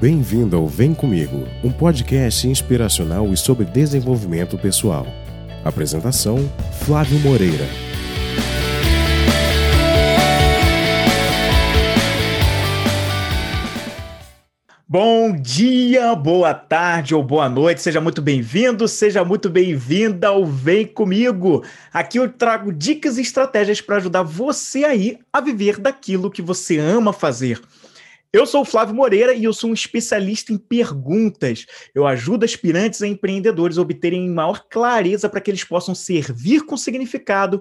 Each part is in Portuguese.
Bem-vindo ao Vem Comigo, um podcast inspiracional e sobre desenvolvimento pessoal. Apresentação: Flávio Moreira. Bom dia, boa tarde ou boa noite, seja muito bem-vindo, seja muito bem-vinda ao Vem Comigo. Aqui eu trago dicas e estratégias para ajudar você aí a viver daquilo que você ama fazer. Eu sou o Flávio Moreira e eu sou um especialista em perguntas. Eu ajudo aspirantes a empreendedores a obterem maior clareza para que eles possam servir com significado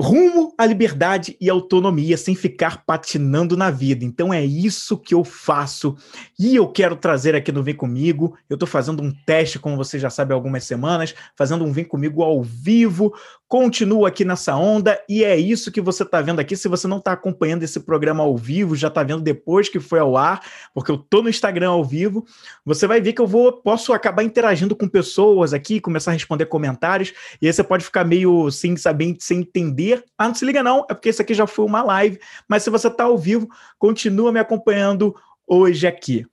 rumo à liberdade e autonomia sem ficar patinando na vida. Então é isso que eu faço e eu quero trazer aqui no Vem Comigo. Eu estou fazendo um teste, como você já sabe, há algumas semanas, fazendo um Vem Comigo ao vivo. Continuo aqui nessa onda e é isso que você está vendo aqui. Se você não está acompanhando esse programa ao vivo, já está vendo depois que foi ao ar, porque eu estou no Instagram ao vivo, você vai ver que eu vou posso acabar interagindo com pessoas aqui, começar a responder comentários e aí você pode ficar meio sem saber, sem entender ah, não se liga não, é porque isso aqui já foi uma live, mas se você está ao vivo, continua me acompanhando hoje aqui.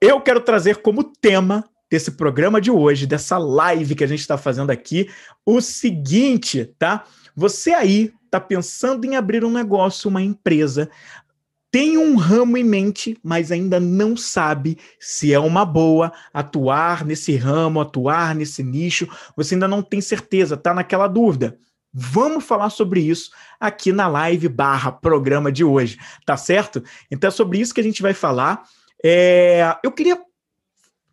Eu quero trazer como tema desse programa de hoje, dessa live que a gente está fazendo aqui, o seguinte, tá? Você aí está pensando em abrir um negócio, uma empresa, tem um ramo em mente, mas ainda não sabe se é uma boa atuar nesse ramo, atuar nesse nicho, você ainda não tem certeza, tá naquela dúvida. Vamos falar sobre isso aqui na live barra programa de hoje, tá certo? Então é sobre isso que a gente vai falar. É, eu queria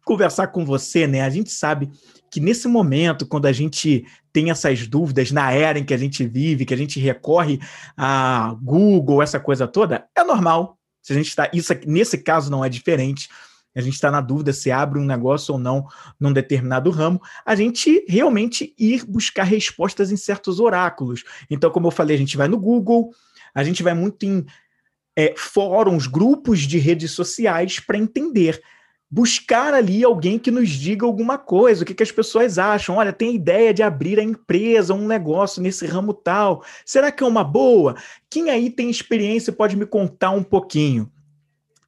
conversar com você, né? A gente sabe que nesse momento, quando a gente tem essas dúvidas na era em que a gente vive, que a gente recorre a Google, essa coisa toda, é normal. Se a gente está, isso nesse caso não é diferente a gente está na dúvida se abre um negócio ou não num determinado ramo, a gente realmente ir buscar respostas em certos oráculos. Então, como eu falei, a gente vai no Google, a gente vai muito em é, fóruns, grupos de redes sociais para entender. Buscar ali alguém que nos diga alguma coisa, o que, que as pessoas acham. Olha, tem ideia de abrir a empresa, um negócio nesse ramo tal. Será que é uma boa? Quem aí tem experiência pode me contar um pouquinho.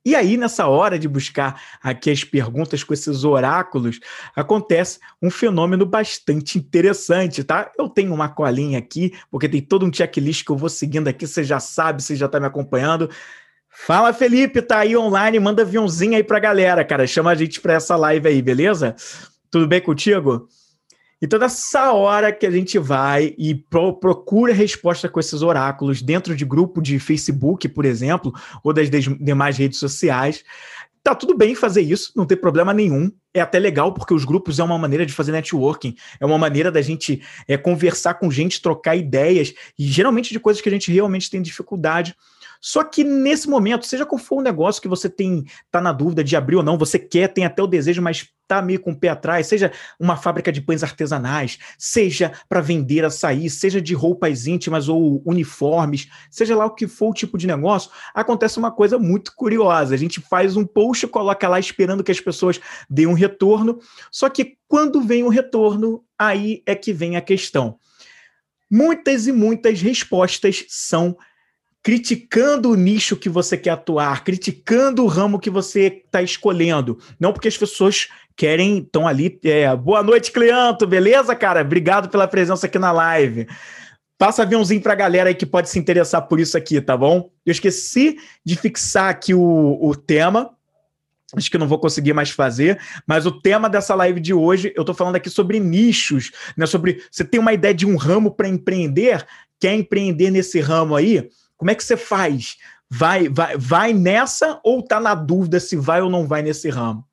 E aí, nessa hora de buscar aqui as perguntas com esses oráculos, acontece um fenômeno bastante interessante, tá? Eu tenho uma colinha aqui, porque tem todo um checklist que eu vou seguindo aqui, você já sabe, você já está me acompanhando. Fala, Felipe, tá aí online, manda aviãozinho aí pra galera, cara. Chama a gente para essa live aí, beleza? Tudo bem contigo? Então, nessa hora que a gente vai e pro, procura resposta com esses oráculos dentro de grupo de Facebook, por exemplo, ou das demais redes sociais, tá tudo bem fazer isso, não tem problema nenhum. É até legal, porque os grupos é uma maneira de fazer networking, é uma maneira da gente é, conversar com gente, trocar ideias, e geralmente de coisas que a gente realmente tem dificuldade. Só que nesse momento, seja qual for o negócio que você tem, tá na dúvida de abrir ou não, você quer, tem até o desejo, mas tá meio com o pé atrás, seja uma fábrica de pães artesanais, seja para vender açaí, seja de roupas íntimas ou uniformes, seja lá o que for o tipo de negócio, acontece uma coisa muito curiosa. A gente faz um post, coloca lá esperando que as pessoas deem um retorno, só que quando vem o retorno, aí é que vem a questão. Muitas e muitas respostas são criticando o nicho que você quer atuar, criticando o ramo que você está escolhendo. Não porque as pessoas querem, estão ali. É, Boa noite, Cleanto, beleza, cara? Obrigado pela presença aqui na live. Passa aviãozinho para a galera aí que pode se interessar por isso aqui, tá bom? Eu esqueci de fixar aqui o, o tema, acho que não vou conseguir mais fazer, mas o tema dessa live de hoje, eu estou falando aqui sobre nichos, né? Sobre você tem uma ideia de um ramo para empreender, quer empreender nesse ramo aí? Como é que você faz? Vai, vai, vai nessa ou tá na dúvida se vai ou não vai nesse ramo?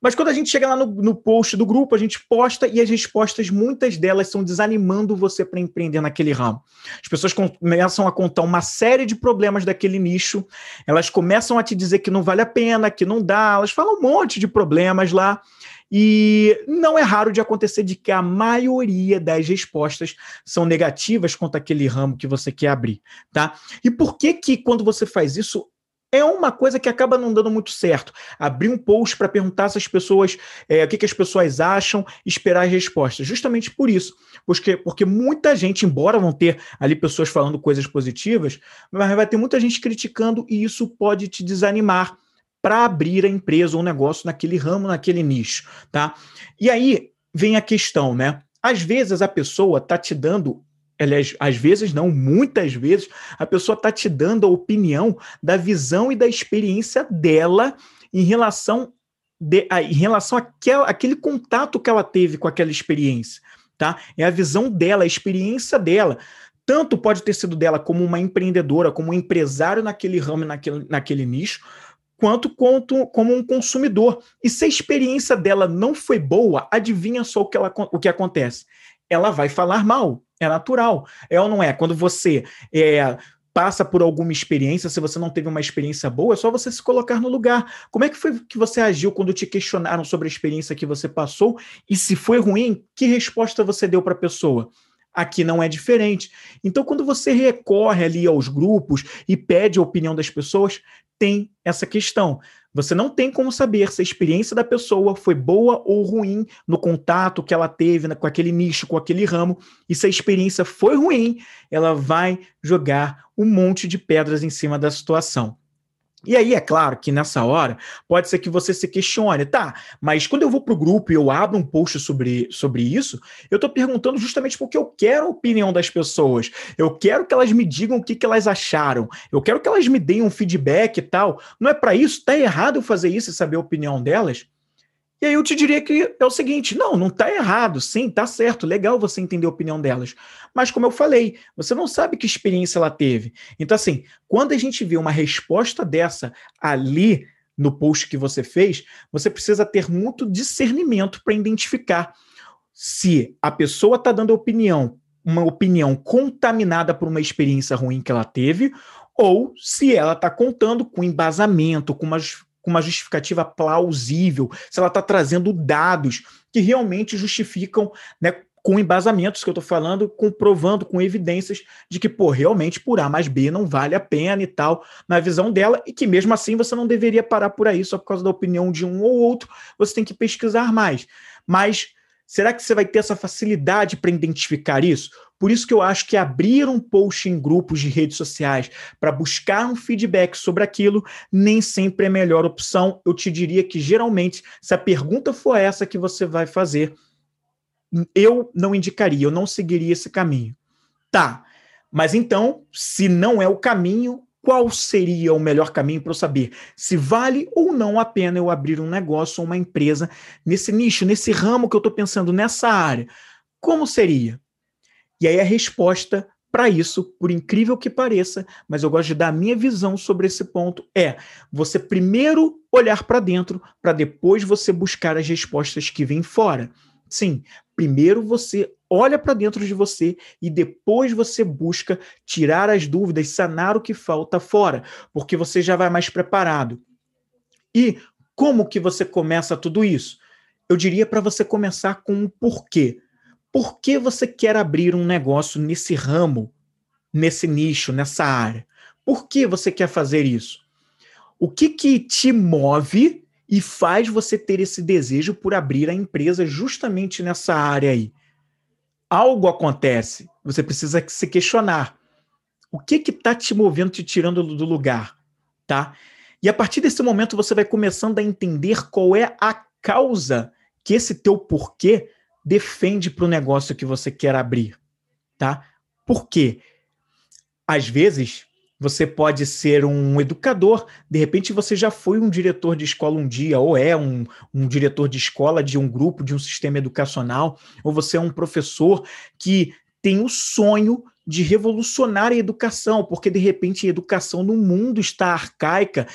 Mas quando a gente chega lá no, no post do grupo, a gente posta e as respostas, muitas delas, são desanimando você para empreender naquele ramo. As pessoas começam a contar uma série de problemas daquele nicho, elas começam a te dizer que não vale a pena, que não dá, elas falam um monte de problemas lá. E não é raro de acontecer de que a maioria das respostas são negativas quanto àquele ramo que você quer abrir, tá? E por que que quando você faz isso é uma coisa que acaba não dando muito certo. Abrir um post para perguntar se as pessoas, é, o que, que, as pessoas acham, esperar as respostas. Justamente por isso. Porque, porque muita gente, embora vão ter ali pessoas falando coisas positivas, mas vai ter muita gente criticando e isso pode te desanimar para abrir a empresa ou um negócio naquele ramo, naquele nicho, tá? E aí vem a questão, né? Às vezes a pessoa tá te dando aliás, às vezes não, muitas vezes, a pessoa está te dando a opinião da visão e da experiência dela em relação, de, a, em relação àquele contato que ela teve com aquela experiência. Tá? É a visão dela, a experiência dela. Tanto pode ter sido dela como uma empreendedora, como um empresário naquele ramo, naquele, naquele nicho, quanto, quanto como um consumidor. E se a experiência dela não foi boa, adivinha só o que, ela, o que acontece? Ela vai falar mal. É natural. É ou não é? Quando você é, passa por alguma experiência, se você não teve uma experiência boa, é só você se colocar no lugar. Como é que foi que você agiu quando te questionaram sobre a experiência que você passou? E se foi ruim, que resposta você deu para a pessoa? Aqui não é diferente. Então, quando você recorre ali aos grupos e pede a opinião das pessoas, tem essa questão. Você não tem como saber se a experiência da pessoa foi boa ou ruim no contato que ela teve com aquele nicho, com aquele ramo. E se a experiência foi ruim, ela vai jogar um monte de pedras em cima da situação. E aí, é claro que nessa hora pode ser que você se questione, tá? Mas quando eu vou para o grupo e eu abro um post sobre, sobre isso, eu estou perguntando justamente porque eu quero a opinião das pessoas. Eu quero que elas me digam o que, que elas acharam. Eu quero que elas me deem um feedback e tal. Não é para isso? Tá errado eu fazer isso e saber a opinião delas? E aí eu te diria que é o seguinte: não, não está errado, sim, está certo, legal você entender a opinião delas. Mas, como eu falei, você não sabe que experiência ela teve. Então, assim, quando a gente vê uma resposta dessa ali no post que você fez, você precisa ter muito discernimento para identificar se a pessoa está dando opinião, uma opinião contaminada por uma experiência ruim que ela teve, ou se ela está contando com embasamento, com uma com uma justificativa plausível, se ela está trazendo dados que realmente justificam, né, com embasamentos que eu estou falando, comprovando com evidências de que, pô, realmente por A mais B não vale a pena e tal, na visão dela, e que mesmo assim você não deveria parar por aí só por causa da opinião de um ou outro, você tem que pesquisar mais. Mas será que você vai ter essa facilidade para identificar isso? Por isso que eu acho que abrir um post em grupos de redes sociais para buscar um feedback sobre aquilo nem sempre é a melhor opção. Eu te diria que geralmente, se a pergunta for essa que você vai fazer, eu não indicaria, eu não seguiria esse caminho. Tá, mas então, se não é o caminho, qual seria o melhor caminho para eu saber se vale ou não a pena eu abrir um negócio ou uma empresa nesse nicho, nesse ramo que eu estou pensando, nessa área? Como seria? E aí a resposta para isso, por incrível que pareça, mas eu gosto de dar a minha visão sobre esse ponto, é você primeiro olhar para dentro, para depois você buscar as respostas que vêm fora. Sim, primeiro você olha para dentro de você e depois você busca tirar as dúvidas, sanar o que falta fora, porque você já vai mais preparado. E como que você começa tudo isso? Eu diria para você começar com um porquê. Por que você quer abrir um negócio nesse ramo, nesse nicho, nessa área? Por que você quer fazer isso? O que que te move e faz você ter esse desejo por abrir a empresa justamente nessa área aí? Algo acontece, você precisa se questionar. O que está te movendo, te tirando do lugar, tá? E a partir desse momento você vai começando a entender qual é a causa que esse teu porquê defende para o negócio que você quer abrir, tá? Por quê? Às vezes você pode ser um educador, de repente você já foi um diretor de escola um dia, ou é um, um diretor de escola de um grupo, de um sistema educacional, ou você é um professor que tem o sonho de revolucionar a educação, porque de repente a educação no mundo está arcaica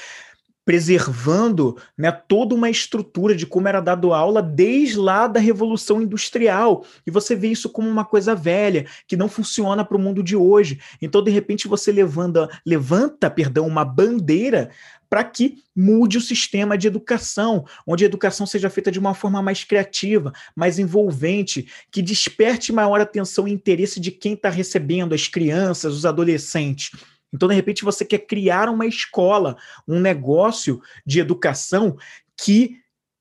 preservando né, toda uma estrutura de como era dado aula desde lá da Revolução Industrial. E você vê isso como uma coisa velha, que não funciona para o mundo de hoje. Então, de repente, você levanta, levanta perdão, uma bandeira para que mude o sistema de educação, onde a educação seja feita de uma forma mais criativa, mais envolvente, que desperte maior atenção e interesse de quem está recebendo, as crianças, os adolescentes. Então, de repente, você quer criar uma escola, um negócio de educação que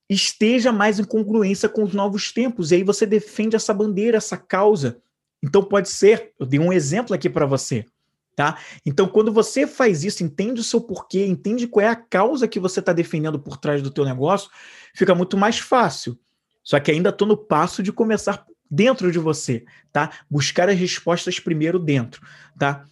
esteja mais em congruência com os novos tempos. E aí você defende essa bandeira, essa causa. Então, pode ser, eu dei um exemplo aqui para você. Tá? Então, quando você faz isso, entende o seu porquê, entende qual é a causa que você está defendendo por trás do teu negócio, fica muito mais fácil. Só que ainda estou no passo de começar dentro de você, tá? Buscar as respostas primeiro dentro, tá?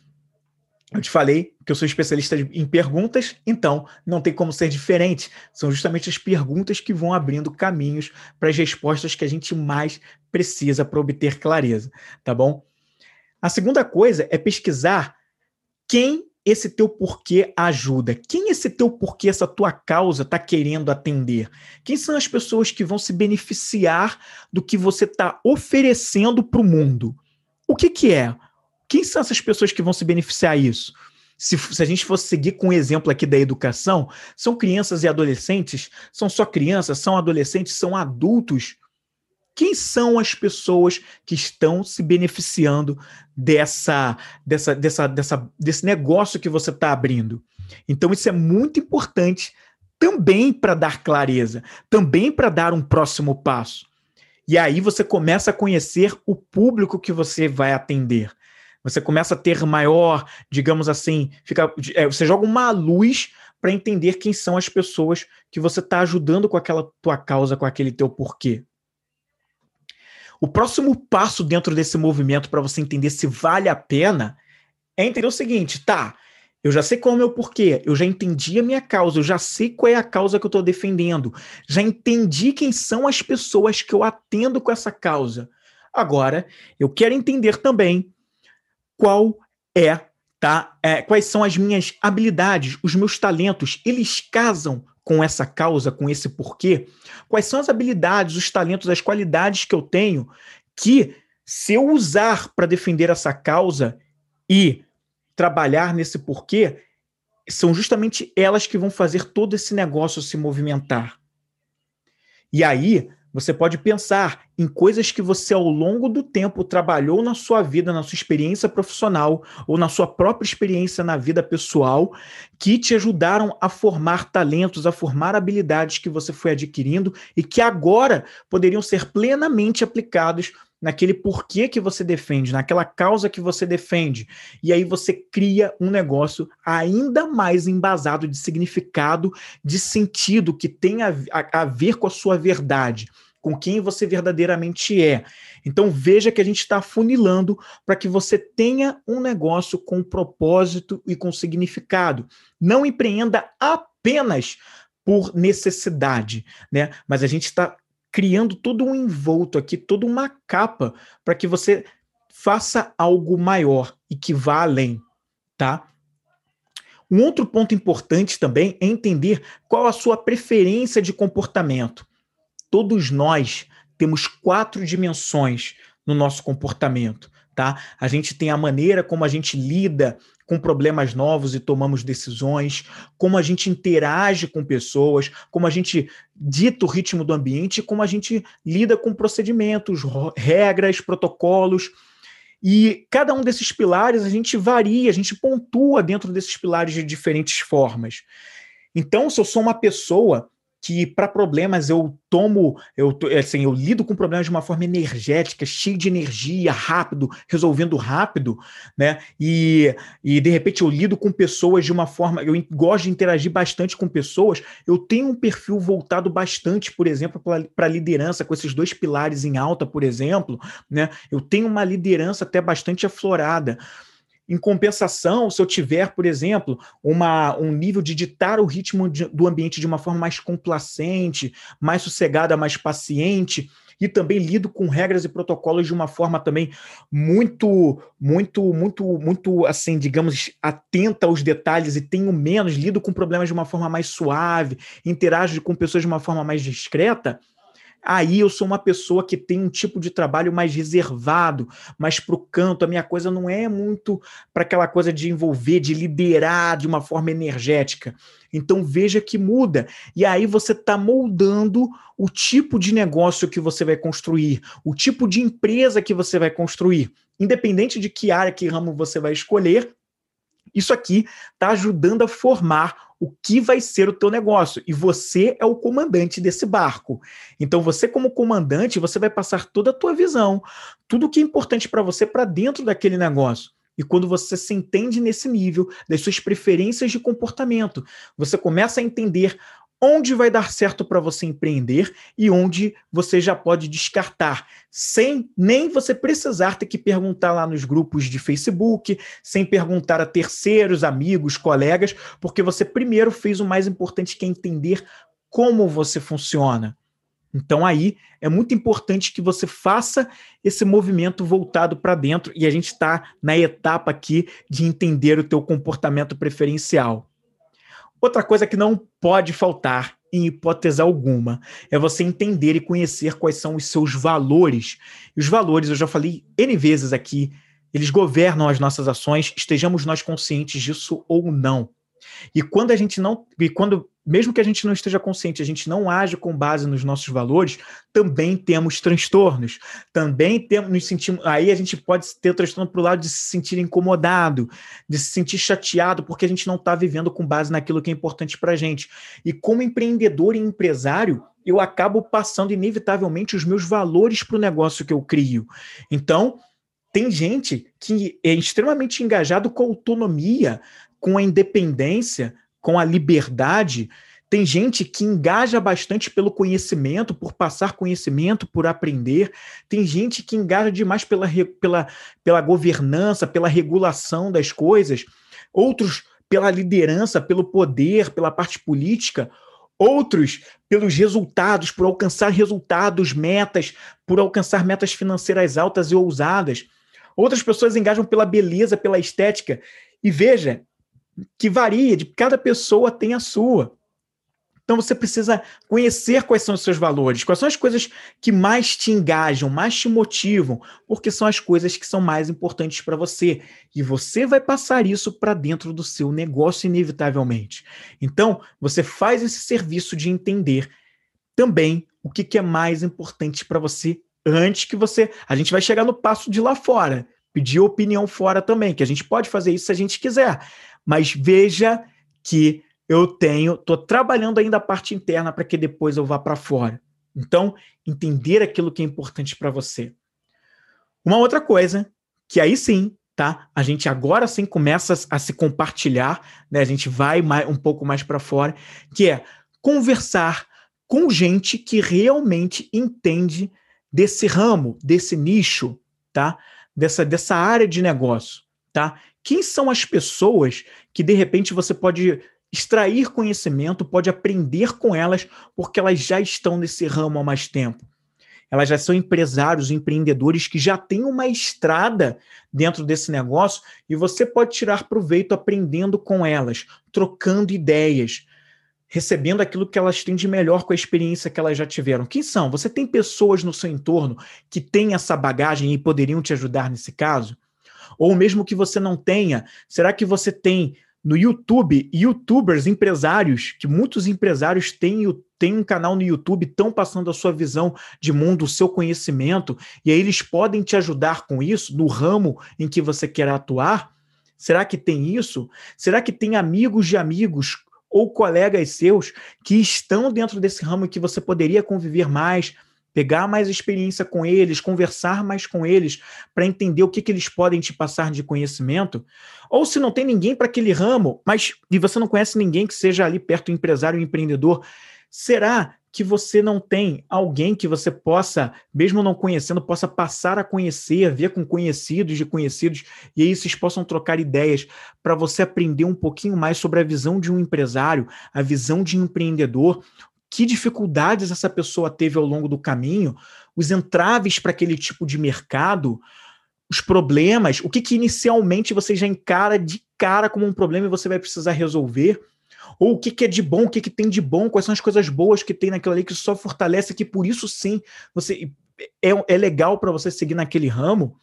Eu te falei que eu sou especialista em perguntas, então não tem como ser diferente. São justamente as perguntas que vão abrindo caminhos para as respostas que a gente mais precisa para obter clareza, tá bom? A segunda coisa é pesquisar quem esse teu porquê ajuda? Quem esse teu porquê, essa tua causa está querendo atender? Quem são as pessoas que vão se beneficiar do que você está oferecendo para o mundo? O que, que é? Quem são essas pessoas que vão se beneficiar disso? Se, se, a gente fosse seguir com o exemplo aqui da educação, são crianças e adolescentes? São só crianças? São adolescentes? São adultos? quem são as pessoas que estão se beneficiando dessa, dessa, dessa, dessa, desse negócio que você está abrindo. Então, isso é muito importante também para dar clareza, também para dar um próximo passo. E aí você começa a conhecer o público que você vai atender. Você começa a ter maior, digamos assim, fica, é, você joga uma luz para entender quem são as pessoas que você está ajudando com aquela tua causa, com aquele teu porquê. O próximo passo dentro desse movimento para você entender se vale a pena é entender o seguinte, tá? Eu já sei qual é o meu porquê, eu já entendi a minha causa, eu já sei qual é a causa que eu estou defendendo, já entendi quem são as pessoas que eu atendo com essa causa. Agora, eu quero entender também qual é, tá? É, quais são as minhas habilidades, os meus talentos, eles casam com essa causa, com esse porquê? Quais são as habilidades, os talentos, as qualidades que eu tenho que, se eu usar para defender essa causa e trabalhar nesse porquê, são justamente elas que vão fazer todo esse negócio se movimentar. E aí, você pode pensar em coisas que você, ao longo do tempo, trabalhou na sua vida, na sua experiência profissional ou na sua própria experiência na vida pessoal, que te ajudaram a formar talentos, a formar habilidades que você foi adquirindo e que agora poderiam ser plenamente aplicados naquele porquê que você defende, naquela causa que você defende. E aí você cria um negócio ainda mais embasado de significado, de sentido, que tem a, a, a ver com a sua verdade com quem você verdadeiramente é. Então veja que a gente está funilando para que você tenha um negócio com propósito e com significado. Não empreenda apenas por necessidade, né? Mas a gente está criando todo um envolto aqui, toda uma capa para que você faça algo maior e que vá além, tá? Um outro ponto importante também é entender qual a sua preferência de comportamento. Todos nós temos quatro dimensões no nosso comportamento, tá? A gente tem a maneira como a gente lida com problemas novos e tomamos decisões, como a gente interage com pessoas, como a gente dita o ritmo do ambiente, como a gente lida com procedimentos, regras, protocolos. E cada um desses pilares a gente varia, a gente pontua dentro desses pilares de diferentes formas. Então, se eu sou uma pessoa que para problemas eu tomo, eu assim, eu lido com problemas de uma forma energética, cheio de energia, rápido, resolvendo rápido, né? E, e de repente eu lido com pessoas de uma forma, eu gosto de interagir bastante com pessoas, eu tenho um perfil voltado bastante, por exemplo, para liderança, com esses dois pilares em alta, por exemplo, né? Eu tenho uma liderança até bastante aflorada. Em compensação, se eu tiver, por exemplo, uma, um nível de ditar o ritmo de, do ambiente de uma forma mais complacente, mais sossegada, mais paciente, e também lido com regras e protocolos de uma forma também muito, muito, muito, muito, assim, digamos, atenta aos detalhes e tenho menos, lido com problemas de uma forma mais suave, interajo com pessoas de uma forma mais discreta, Aí eu sou uma pessoa que tem um tipo de trabalho mais reservado, mais para o canto. A minha coisa não é muito para aquela coisa de envolver, de liderar de uma forma energética. Então veja que muda. E aí você está moldando o tipo de negócio que você vai construir, o tipo de empresa que você vai construir. Independente de que área, que ramo você vai escolher, isso aqui está ajudando a formar o que vai ser o teu negócio e você é o comandante desse barco. Então você como comandante, você vai passar toda a tua visão, tudo que é importante para você para dentro daquele negócio. E quando você se entende nesse nível das suas preferências de comportamento, você começa a entender onde vai dar certo para você empreender e onde você já pode descartar, sem nem você precisar ter que perguntar lá nos grupos de Facebook, sem perguntar a terceiros, amigos, colegas, porque você primeiro fez o mais importante que é entender como você funciona. Então aí é muito importante que você faça esse movimento voltado para dentro e a gente está na etapa aqui de entender o teu comportamento preferencial. Outra coisa que não pode faltar, em hipótese alguma, é você entender e conhecer quais são os seus valores. E os valores, eu já falei N vezes aqui, eles governam as nossas ações, estejamos nós conscientes disso ou não. E quando a gente não. E quando, mesmo que a gente não esteja consciente, a gente não age com base nos nossos valores, também temos transtornos. Também temos, nos sentimos. Aí a gente pode ter transtorno para o lado de se sentir incomodado, de se sentir chateado, porque a gente não está vivendo com base naquilo que é importante para a gente. E como empreendedor e empresário, eu acabo passando inevitavelmente os meus valores para o negócio que eu crio. Então, tem gente que é extremamente engajado com autonomia, com a independência, com a liberdade. Tem gente que engaja bastante pelo conhecimento, por passar conhecimento, por aprender. Tem gente que engaja demais pela, pela, pela governança, pela regulação das coisas. Outros pela liderança, pelo poder, pela parte política. Outros pelos resultados, por alcançar resultados, metas, por alcançar metas financeiras altas e ousadas. Outras pessoas engajam pela beleza, pela estética. E veja, que varia, de cada pessoa tem a sua. Então você precisa conhecer quais são os seus valores, quais são as coisas que mais te engajam, mais te motivam, porque são as coisas que são mais importantes para você. E você vai passar isso para dentro do seu negócio, inevitavelmente. Então, você faz esse serviço de entender também o que, que é mais importante para você antes que você. A gente vai chegar no passo de lá fora, pedir opinião fora também, que a gente pode fazer isso se a gente quiser. Mas veja que eu tenho, estou trabalhando ainda a parte interna para que depois eu vá para fora. Então, entender aquilo que é importante para você. Uma outra coisa, que aí sim, tá? A gente agora sim começa a se compartilhar, né? A gente vai mais, um pouco mais para fora, que é conversar com gente que realmente entende desse ramo, desse nicho, tá? Dessa, dessa área de negócio, tá? Quem são as pessoas que de repente você pode extrair conhecimento, pode aprender com elas, porque elas já estão nesse ramo há mais tempo? Elas já são empresários, empreendedores que já têm uma estrada dentro desse negócio e você pode tirar proveito aprendendo com elas, trocando ideias, recebendo aquilo que elas têm de melhor com a experiência que elas já tiveram. Quem são? Você tem pessoas no seu entorno que têm essa bagagem e poderiam te ajudar nesse caso? Ou mesmo que você não tenha, será que você tem no YouTube youtubers, empresários, que muitos empresários têm, um canal no YouTube, estão passando a sua visão de mundo, o seu conhecimento, e aí eles podem te ajudar com isso, no ramo em que você quer atuar? Será que tem isso? Será que tem amigos de amigos ou colegas seus que estão dentro desse ramo que você poderia conviver mais? Pegar mais experiência com eles, conversar mais com eles, para entender o que, que eles podem te passar de conhecimento. Ou se não tem ninguém para aquele ramo, mas e você não conhece ninguém que seja ali perto empresário empreendedor, será que você não tem alguém que você possa, mesmo não conhecendo, possa passar a conhecer, ver com conhecidos de conhecidos, e aí vocês possam trocar ideias para você aprender um pouquinho mais sobre a visão de um empresário, a visão de um empreendedor, que dificuldades essa pessoa teve ao longo do caminho, os entraves para aquele tipo de mercado, os problemas, o que, que inicialmente você já encara de cara como um problema e você vai precisar resolver, ou o que, que é de bom, o que, que tem de bom, quais são as coisas boas que tem naquilo ali que só fortalece, que por isso sim você é, é legal para você seguir naquele ramo.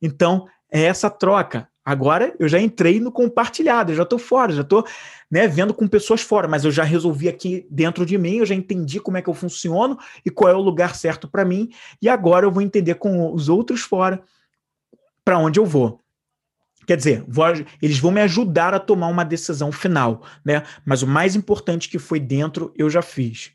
Então, é essa troca. Agora eu já entrei no compartilhado, eu já estou fora, já estou né, vendo com pessoas fora, mas eu já resolvi aqui dentro de mim, eu já entendi como é que eu funciono e qual é o lugar certo para mim, e agora eu vou entender com os outros fora para onde eu vou. Quer dizer, vou, eles vão me ajudar a tomar uma decisão final, né? Mas o mais importante que foi dentro, eu já fiz.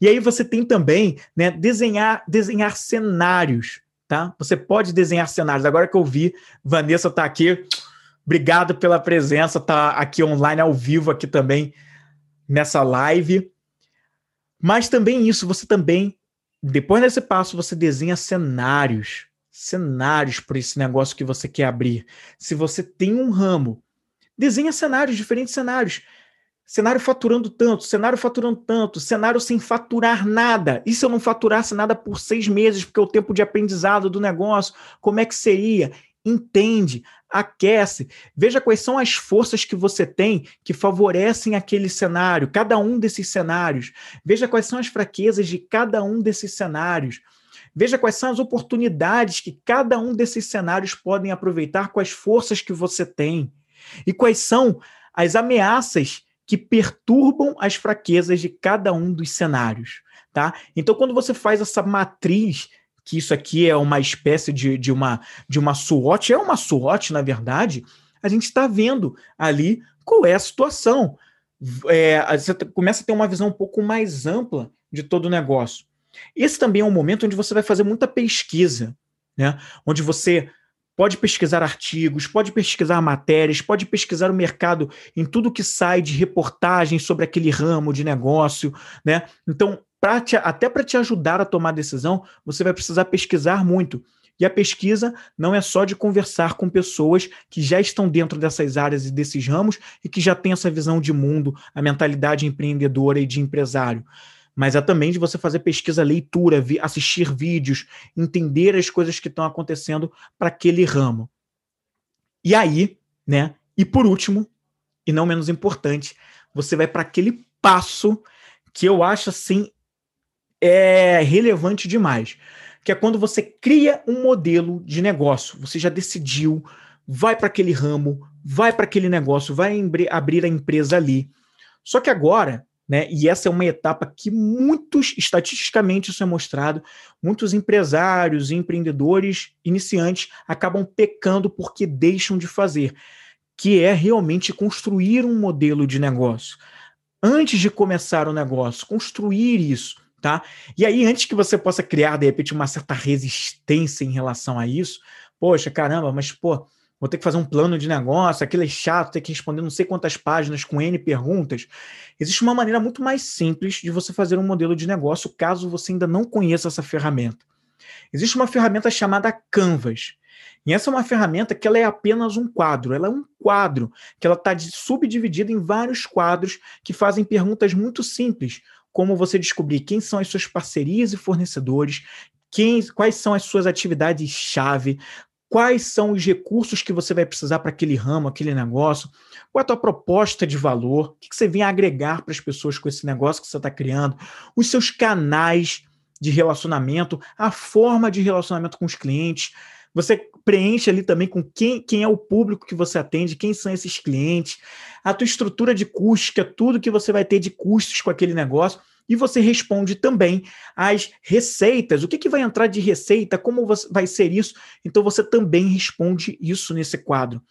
E aí você tem também, né, desenhar, desenhar cenários tá? Você pode desenhar cenários. Agora que eu vi, Vanessa está aqui. Obrigado pela presença, tá aqui online ao vivo aqui também nessa live. Mas também isso, você também depois desse passo, você desenha cenários, cenários para esse negócio que você quer abrir. Se você tem um ramo, desenha cenários, diferentes cenários. Cenário faturando tanto, cenário faturando tanto, cenário sem faturar nada. E se eu não faturasse nada por seis meses, porque é o tempo de aprendizado do negócio, como é que seria? Entende, aquece, veja quais são as forças que você tem que favorecem aquele cenário, cada um desses cenários. Veja quais são as fraquezas de cada um desses cenários. Veja quais são as oportunidades que cada um desses cenários podem aproveitar com as forças que você tem. E quais são as ameaças que perturbam as fraquezas de cada um dos cenários, tá? Então, quando você faz essa matriz, que isso aqui é uma espécie de, de, uma, de uma SWOT, é uma SWOT, na verdade, a gente está vendo ali qual é a situação. É, você começa a ter uma visão um pouco mais ampla de todo o negócio. Esse também é um momento onde você vai fazer muita pesquisa, né? onde você pode pesquisar artigos, pode pesquisar matérias, pode pesquisar o mercado em tudo que sai de reportagem sobre aquele ramo de negócio, né? Então, te, até para te ajudar a tomar decisão, você vai precisar pesquisar muito. E a pesquisa não é só de conversar com pessoas que já estão dentro dessas áreas e desses ramos e que já têm essa visão de mundo, a mentalidade empreendedora e de empresário mas é também de você fazer pesquisa, leitura, vi, assistir vídeos, entender as coisas que estão acontecendo para aquele ramo. E aí, né? E por último, e não menos importante, você vai para aquele passo que eu acho assim é relevante demais, que é quando você cria um modelo de negócio. Você já decidiu, vai para aquele ramo, vai para aquele negócio, vai abrir a empresa ali. Só que agora né? E essa é uma etapa que muitos, estatisticamente isso é mostrado, muitos empresários e empreendedores iniciantes acabam pecando porque deixam de fazer, que é realmente construir um modelo de negócio. Antes de começar o negócio, construir isso, tá? E aí, antes que você possa criar, de repente, uma certa resistência em relação a isso, poxa, caramba, mas, pô, vou ter que fazer um plano de negócio, aquilo é chato, ter que responder não sei quantas páginas com N perguntas. Existe uma maneira muito mais simples de você fazer um modelo de negócio, caso você ainda não conheça essa ferramenta. Existe uma ferramenta chamada Canvas. E essa é uma ferramenta que ela é apenas um quadro. Ela é um quadro que ela está subdividida em vários quadros que fazem perguntas muito simples, como você descobrir quem são as suas parcerias e fornecedores, quem, quais são as suas atividades-chave, quais são os recursos que você vai precisar para aquele ramo, aquele negócio, qual é a tua proposta de valor, o que você vem agregar para as pessoas com esse negócio que você está criando, os seus canais de relacionamento, a forma de relacionamento com os clientes. Você preenche ali também com quem, quem é o público que você atende, quem são esses clientes, a tua estrutura de custos, que é tudo que você vai ter de custos com aquele negócio e você responde também as receitas. O que, que vai entrar de receita? Como vai ser isso? Então você também responde isso nesse quadro.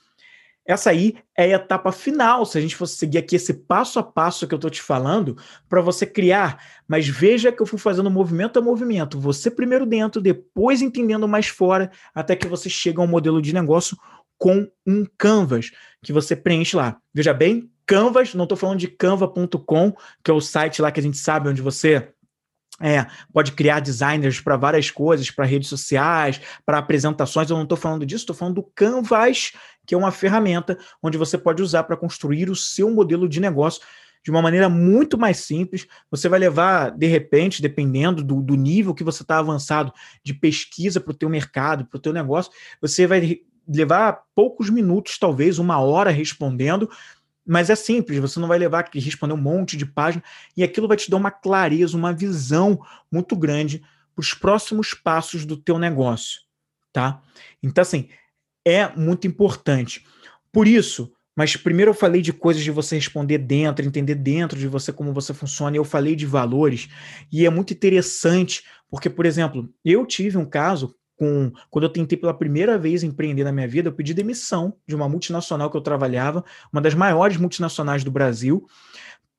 Essa aí é a etapa final, se a gente fosse seguir aqui esse passo a passo que eu estou te falando, para você criar. Mas veja que eu fui fazendo movimento a movimento. Você primeiro dentro, depois entendendo mais fora, até que você chega a um modelo de negócio com um canvas que você preenche lá. Veja bem, Canvas, não estou falando de canva.com, que é o site lá que a gente sabe onde você é, pode criar designers para várias coisas, para redes sociais, para apresentações. Eu não estou falando disso, estou falando do Canvas, que é uma ferramenta onde você pode usar para construir o seu modelo de negócio de uma maneira muito mais simples. Você vai levar, de repente, dependendo do, do nível que você está avançado de pesquisa para o teu mercado, para o teu negócio, você vai levar poucos minutos, talvez uma hora respondendo, mas é simples, você não vai levar que responder um monte de página e aquilo vai te dar uma clareza, uma visão muito grande para os próximos passos do teu negócio, tá? Então assim, é muito importante. Por isso, mas primeiro eu falei de coisas de você responder dentro, entender dentro de você como você funciona, e eu falei de valores, e é muito interessante, porque, por exemplo, eu tive um caso com quando eu tentei pela primeira vez empreender na minha vida, eu pedi demissão de uma multinacional que eu trabalhava, uma das maiores multinacionais do Brasil,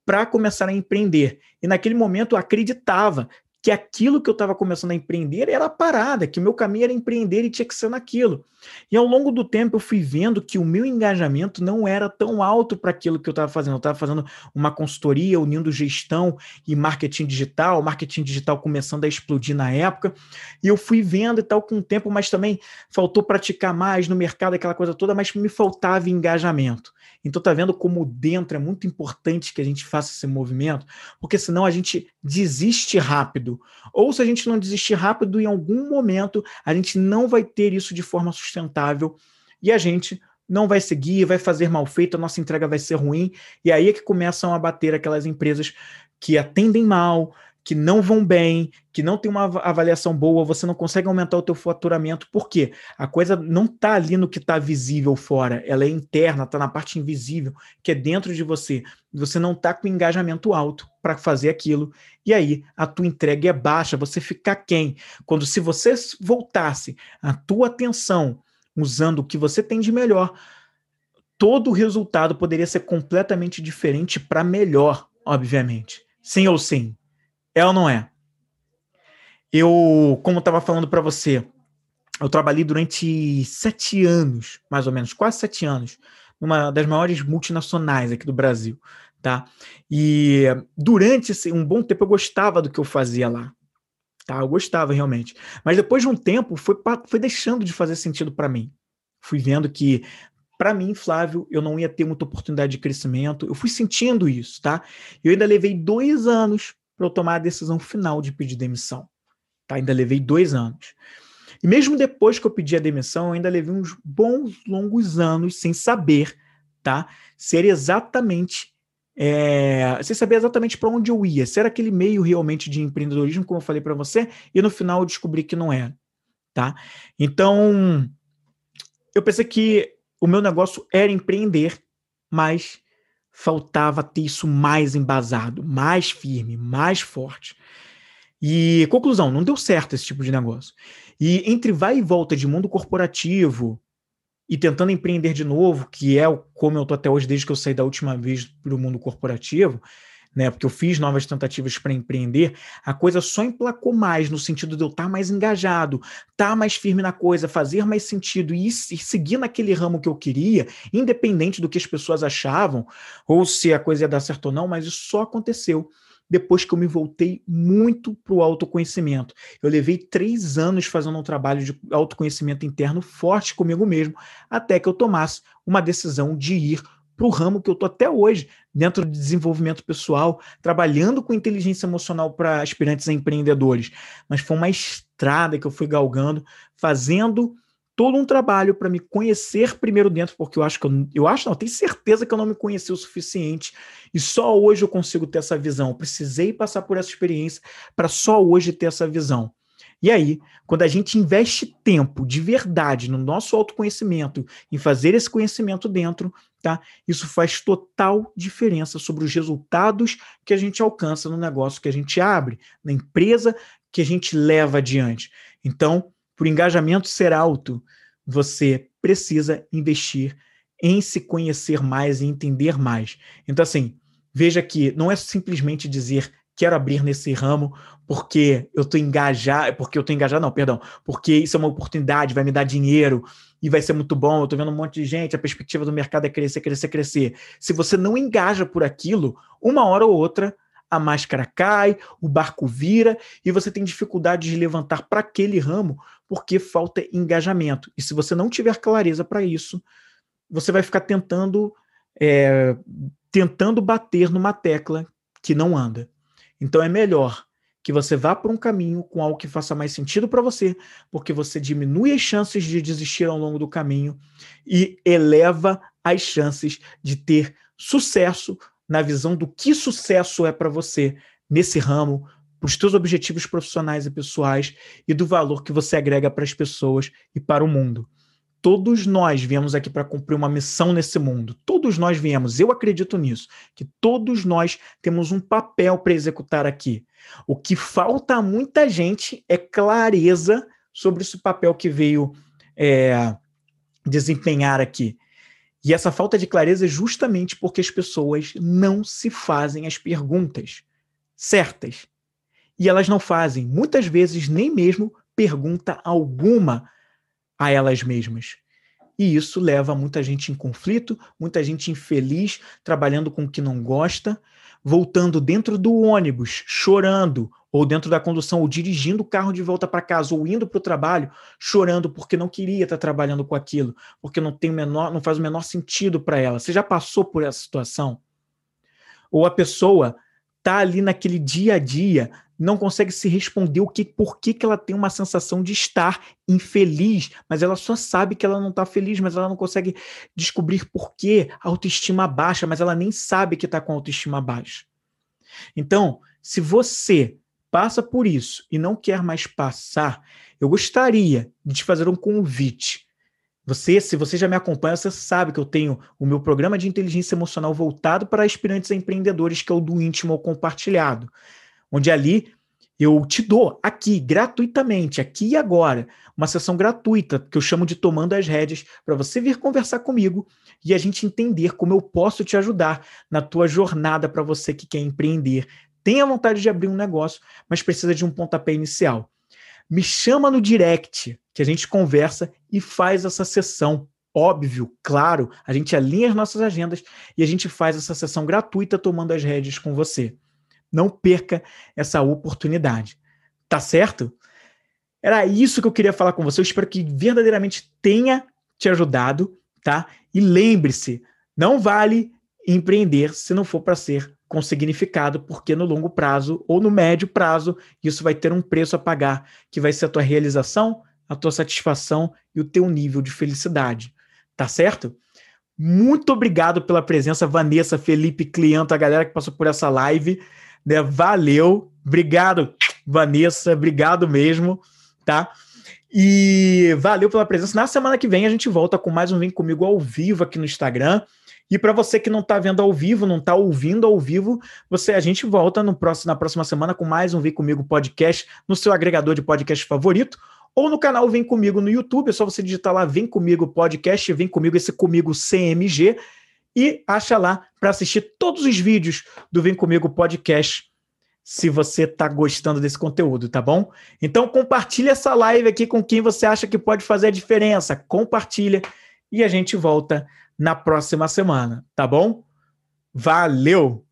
para começar a empreender. E naquele momento eu acreditava que aquilo que eu estava começando a empreender era a parada, que o meu caminho era empreender e tinha que ser naquilo. E ao longo do tempo eu fui vendo que o meu engajamento não era tão alto para aquilo que eu estava fazendo. Eu estava fazendo uma consultoria unindo gestão e marketing digital, marketing digital começando a explodir na época, e eu fui vendo e tal com o tempo, mas também faltou praticar mais no mercado, aquela coisa toda, mas me faltava engajamento. Então tá vendo como dentro é muito importante que a gente faça esse movimento, porque senão a gente desiste rápido. Ou se a gente não desistir rápido, em algum momento a gente não vai ter isso de forma sustentável e a gente não vai seguir, vai fazer mal feito, a nossa entrega vai ser ruim, e aí é que começam a bater aquelas empresas que atendem mal, que não vão bem, que não tem uma avaliação boa, você não consegue aumentar o teu faturamento, por quê? A coisa não está ali no que está visível fora, ela é interna, está na parte invisível, que é dentro de você. Você não está com engajamento alto para fazer aquilo, e aí a tua entrega é baixa, você fica quem? Quando se você voltasse a tua atenção usando o que você tem de melhor, todo o resultado poderia ser completamente diferente para melhor, obviamente. Sim ou sim? É ou não é? Eu, como estava falando para você, eu trabalhei durante sete anos, mais ou menos, quase sete anos, numa das maiores multinacionais aqui do Brasil, tá? E durante um bom tempo eu gostava do que eu fazia lá, tá? Eu gostava realmente. Mas depois de um tempo foi, foi deixando de fazer sentido para mim. Fui vendo que para mim, Flávio, eu não ia ter muita oportunidade de crescimento. Eu fui sentindo isso, tá? Eu ainda levei dois anos para eu tomar a decisão final de pedir demissão. Tá? Ainda levei dois anos. E mesmo depois que eu pedi a demissão, eu ainda levei uns bons, longos anos sem saber, tá? Ser exatamente. É, sem saber exatamente para onde eu ia. Se era aquele meio realmente de empreendedorismo, como eu falei para você, e no final eu descobri que não era. Tá? Então, eu pensei que o meu negócio era empreender, mas faltava ter isso mais embasado, mais firme, mais forte. E conclusão, não deu certo esse tipo de negócio. E entre vai e volta de mundo corporativo e tentando empreender de novo, que é como eu tô até hoje desde que eu saí da última vez para o mundo corporativo, né? Porque eu fiz novas tentativas para empreender, a coisa só emplacou mais no sentido de eu estar tá mais engajado, estar tá mais firme na coisa, fazer mais sentido e, seguir naquele ramo que eu queria, independente do que as pessoas achavam, ou se a coisa ia dar certo ou não, mas isso só aconteceu depois que eu me voltei muito para o autoconhecimento. Eu levei três anos fazendo um trabalho de autoconhecimento interno forte comigo mesmo, até que eu tomasse uma decisão de ir para o ramo que eu estou até hoje, dentro de desenvolvimento pessoal, trabalhando com inteligência emocional para aspirantes a empreendedores. Mas foi uma estrada que eu fui galgando, fazendo todo um trabalho para me conhecer primeiro dentro, porque eu acho que eu, eu acho, não, eu tenho certeza que eu não me conheci o suficiente e só hoje eu consigo ter essa visão. Eu precisei passar por essa experiência para só hoje ter essa visão. E aí, quando a gente investe tempo de verdade no nosso autoconhecimento, em fazer esse conhecimento dentro, tá? Isso faz total diferença sobre os resultados que a gente alcança no negócio que a gente abre, na empresa que a gente leva adiante. Então, para o engajamento ser alto, você precisa investir em se conhecer mais e entender mais. Então, assim, veja que não é simplesmente dizer quero abrir nesse ramo porque eu estou engajado, porque eu estou engajado, não, perdão, porque isso é uma oportunidade, vai me dar dinheiro e vai ser muito bom. Eu estou vendo um monte de gente, a perspectiva do mercado é crescer, crescer, crescer. Se você não engaja por aquilo, uma hora ou outra a máscara cai, o barco vira e você tem dificuldade de levantar para aquele ramo porque falta engajamento. E se você não tiver clareza para isso, você vai ficar tentando é, tentando bater numa tecla que não anda. Então é melhor que você vá por um caminho com algo que faça mais sentido para você, porque você diminui as chances de desistir ao longo do caminho e eleva as chances de ter sucesso na visão do que sucesso é para você nesse ramo, para os seus objetivos profissionais e pessoais e do valor que você agrega para as pessoas e para o mundo todos nós viemos aqui para cumprir uma missão nesse mundo. Todos nós viemos, eu acredito nisso, que todos nós temos um papel para executar aqui. O que falta a muita gente é clareza sobre esse papel que veio é, desempenhar aqui. E essa falta de clareza é justamente porque as pessoas não se fazem as perguntas certas. E elas não fazem, muitas vezes, nem mesmo pergunta alguma a elas mesmas. E isso leva muita gente em conflito, muita gente infeliz, trabalhando com o que não gosta, voltando dentro do ônibus, chorando, ou dentro da condução, ou dirigindo o carro de volta para casa, ou indo para o trabalho, chorando porque não queria estar trabalhando com aquilo, porque não tem menor, não faz o menor sentido para ela. Você já passou por essa situação? Ou a pessoa tá ali naquele dia a dia, não consegue se responder o que, por que, que ela tem uma sensação de estar infeliz, mas ela só sabe que ela não está feliz, mas ela não consegue descobrir por que a autoestima baixa, mas ela nem sabe que está com a autoestima baixa. Então, se você passa por isso e não quer mais passar, eu gostaria de te fazer um convite. Você, se você já me acompanha, você sabe que eu tenho o meu programa de inteligência emocional voltado para aspirantes a empreendedores, que é o do íntimo ou compartilhado onde ali eu te dou aqui gratuitamente, aqui e agora, uma sessão gratuita que eu chamo de Tomando as Rédeas, para você vir conversar comigo e a gente entender como eu posso te ajudar na tua jornada para você que quer empreender. Tenha vontade de abrir um negócio, mas precisa de um pontapé inicial. Me chama no direct, que a gente conversa e faz essa sessão. Óbvio, claro, a gente alinha as nossas agendas e a gente faz essa sessão gratuita tomando as rédeas com você. Não perca essa oportunidade. Tá certo? Era isso que eu queria falar com você. Eu espero que verdadeiramente tenha te ajudado, tá? E lembre-se, não vale empreender se não for para ser com significado, porque no longo prazo ou no médio prazo, isso vai ter um preço a pagar, que vai ser a tua realização, a tua satisfação e o teu nível de felicidade. Tá certo? Muito obrigado pela presença, Vanessa, Felipe, cliente, a galera que passou por essa live. Né? Valeu, obrigado, Vanessa, obrigado mesmo, tá? E valeu pela presença. Na semana que vem a gente volta com mais um Vem Comigo ao vivo aqui no Instagram. E para você que não está vendo ao vivo, não está ouvindo ao vivo, você a gente volta no próximo, na próxima semana com mais um Vem Comigo podcast no seu agregador de podcast favorito ou no canal Vem Comigo no YouTube. É só você digitar lá Vem Comigo Podcast, Vem Comigo esse comigo CMG e acha lá para assistir todos os vídeos do Vem Comigo Podcast, se você está gostando desse conteúdo, tá bom? Então compartilha essa live aqui com quem você acha que pode fazer a diferença. Compartilha e a gente volta na próxima semana, tá bom? Valeu!